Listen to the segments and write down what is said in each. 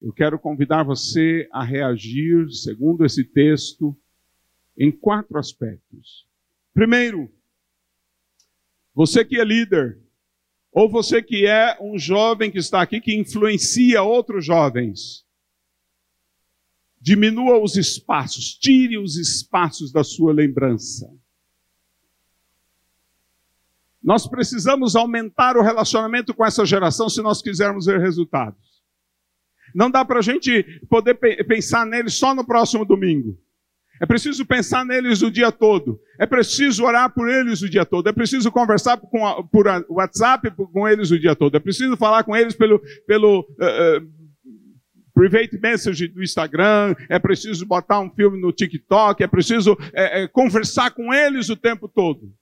Eu quero convidar você a reagir, segundo esse texto, em quatro aspectos. Primeiro, você que é líder, ou você que é um jovem que está aqui que influencia outros jovens, diminua os espaços, tire os espaços da sua lembrança. Nós precisamos aumentar o relacionamento com essa geração se nós quisermos ver resultados. Não dá para a gente poder pensar neles só no próximo domingo. É preciso pensar neles o dia todo. É preciso orar por eles o dia todo. É preciso conversar com a, por WhatsApp com eles o dia todo. É preciso falar com eles pelo, pelo uh, private message do Instagram. É preciso botar um filme no TikTok. É preciso é, conversar com eles o tempo todo.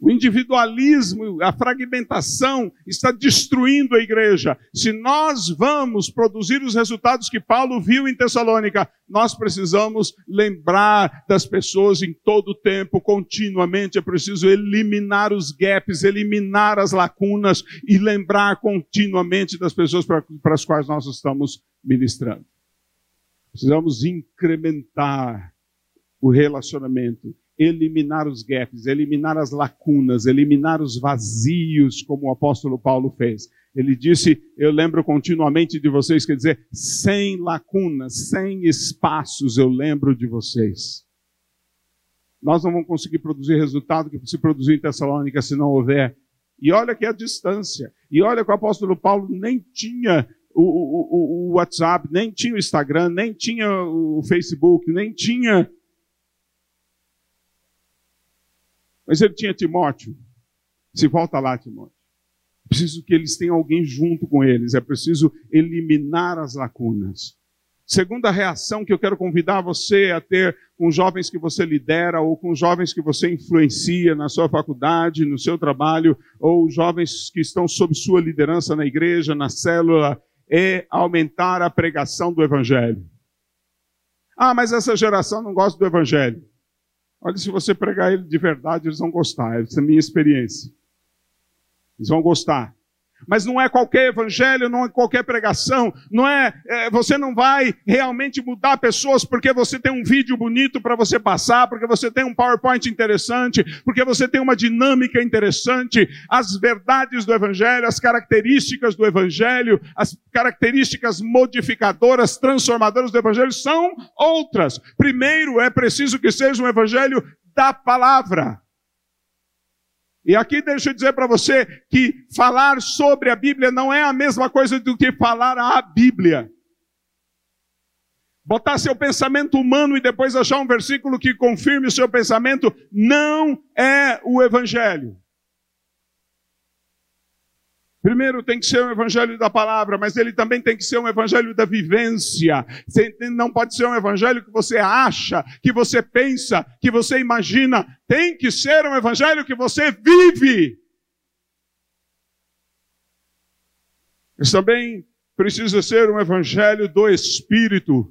O individualismo, a fragmentação está destruindo a igreja. Se nós vamos produzir os resultados que Paulo viu em Tessalônica, nós precisamos lembrar das pessoas em todo o tempo, continuamente. É preciso eliminar os gaps, eliminar as lacunas e lembrar continuamente das pessoas para, para as quais nós estamos ministrando. Precisamos incrementar o relacionamento eliminar os gaps, eliminar as lacunas, eliminar os vazios, como o apóstolo Paulo fez. Ele disse: Eu lembro continuamente de vocês, quer dizer, sem lacunas, sem espaços, eu lembro de vocês. Nós não vamos conseguir produzir resultado que se produziu em Tessalônica se não houver. E olha que a distância. E olha que o apóstolo Paulo nem tinha o, o, o, WhatsApp, nem tinha o Instagram, nem tinha o Facebook, nem tinha Mas ele tinha Timóteo. Se volta lá, Timóteo. Preciso que eles tenham alguém junto com eles. É preciso eliminar as lacunas. Segunda reação que eu quero convidar você a ter com jovens que você lidera ou com jovens que você influencia na sua faculdade, no seu trabalho, ou jovens que estão sob sua liderança na igreja, na célula, é aumentar a pregação do evangelho. Ah, mas essa geração não gosta do evangelho. Olha, se você pregar ele de verdade, eles vão gostar. Essa é a minha experiência. Eles vão gostar. Mas não é qualquer evangelho, não é qualquer pregação, não é, é você não vai realmente mudar pessoas porque você tem um vídeo bonito para você passar, porque você tem um PowerPoint interessante, porque você tem uma dinâmica interessante. As verdades do evangelho, as características do evangelho, as características modificadoras, transformadoras do evangelho são outras. Primeiro é preciso que seja um evangelho da palavra. E aqui deixa eu dizer para você que falar sobre a Bíblia não é a mesma coisa do que falar a Bíblia. Botar seu pensamento humano e depois achar um versículo que confirme o seu pensamento não é o Evangelho. Primeiro tem que ser um evangelho da palavra, mas ele também tem que ser um evangelho da vivência. Não pode ser um evangelho que você acha, que você pensa, que você imagina. Tem que ser um evangelho que você vive. Mas também precisa ser um evangelho do Espírito.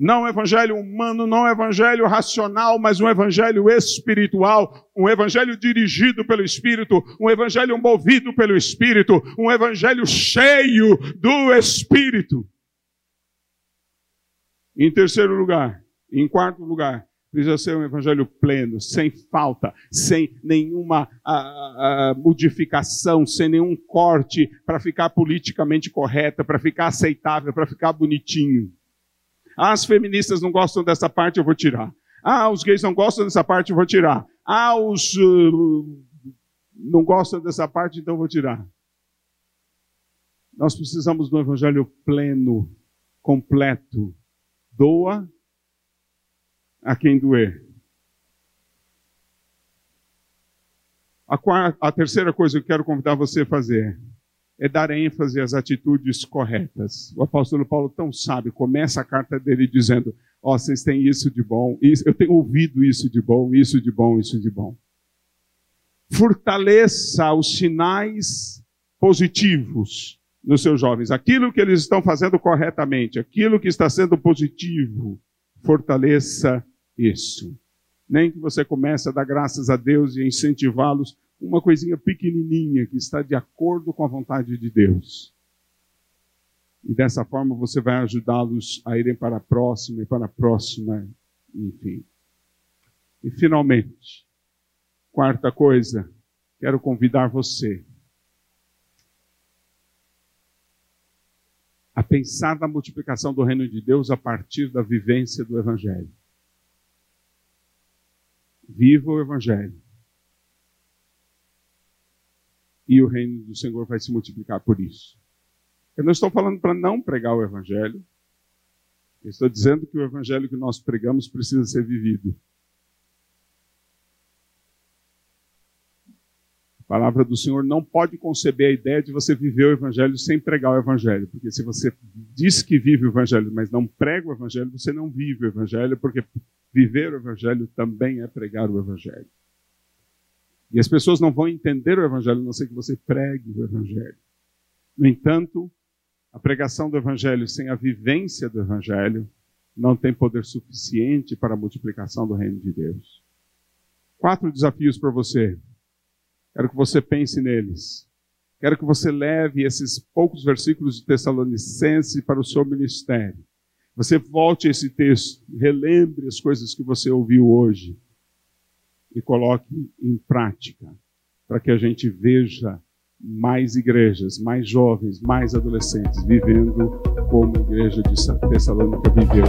Não um evangelho humano, não um evangelho racional, mas um evangelho espiritual, um evangelho dirigido pelo Espírito, um evangelho movido pelo Espírito, um evangelho cheio do Espírito. Em terceiro lugar, em quarto lugar, precisa ser um evangelho pleno, sem falta, sem nenhuma a, a, modificação, sem nenhum corte para ficar politicamente correta, para ficar aceitável, para ficar bonitinho. Ah, as feministas não gostam dessa parte, eu vou tirar. Ah, os gays não gostam dessa parte, eu vou tirar. Ah, os uh, não gostam dessa parte, então eu vou tirar. Nós precisamos do evangelho pleno, completo. Doa a quem doer. A, quarta, a terceira coisa que eu quero convidar você a fazer é dar ênfase às atitudes corretas. O apóstolo Paulo tão sabe, começa a carta dele dizendo: Ó, oh, vocês têm isso de bom, isso, eu tenho ouvido isso de bom, isso de bom, isso de bom. Fortaleça os sinais positivos nos seus jovens. Aquilo que eles estão fazendo corretamente, aquilo que está sendo positivo, fortaleça isso. Nem que você comece a dar graças a Deus e incentivá-los uma coisinha pequenininha que está de acordo com a vontade de Deus. E dessa forma você vai ajudá-los a irem para a próxima e para a próxima, enfim. E finalmente, quarta coisa, quero convidar você a pensar na multiplicação do reino de Deus a partir da vivência do Evangelho. Viva o Evangelho. E o reino do Senhor vai se multiplicar por isso. Eu não estou falando para não pregar o Evangelho. Eu estou dizendo que o Evangelho que nós pregamos precisa ser vivido. A palavra do Senhor não pode conceber a ideia de você viver o Evangelho sem pregar o Evangelho. Porque se você diz que vive o Evangelho, mas não prega o Evangelho, você não vive o Evangelho, porque viver o Evangelho também é pregar o Evangelho. E as pessoas não vão entender o Evangelho a não ser que você pregue o Evangelho. No entanto, a pregação do Evangelho sem a vivência do Evangelho não tem poder suficiente para a multiplicação do reino de Deus. Quatro desafios para você. Quero que você pense neles. Quero que você leve esses poucos versículos de Tessalonicense para o seu ministério. Você volte a esse texto, relembre as coisas que você ouviu hoje e coloque em prática, para que a gente veja mais igrejas, mais jovens, mais adolescentes vivendo como a igreja de Tessalônica viveu.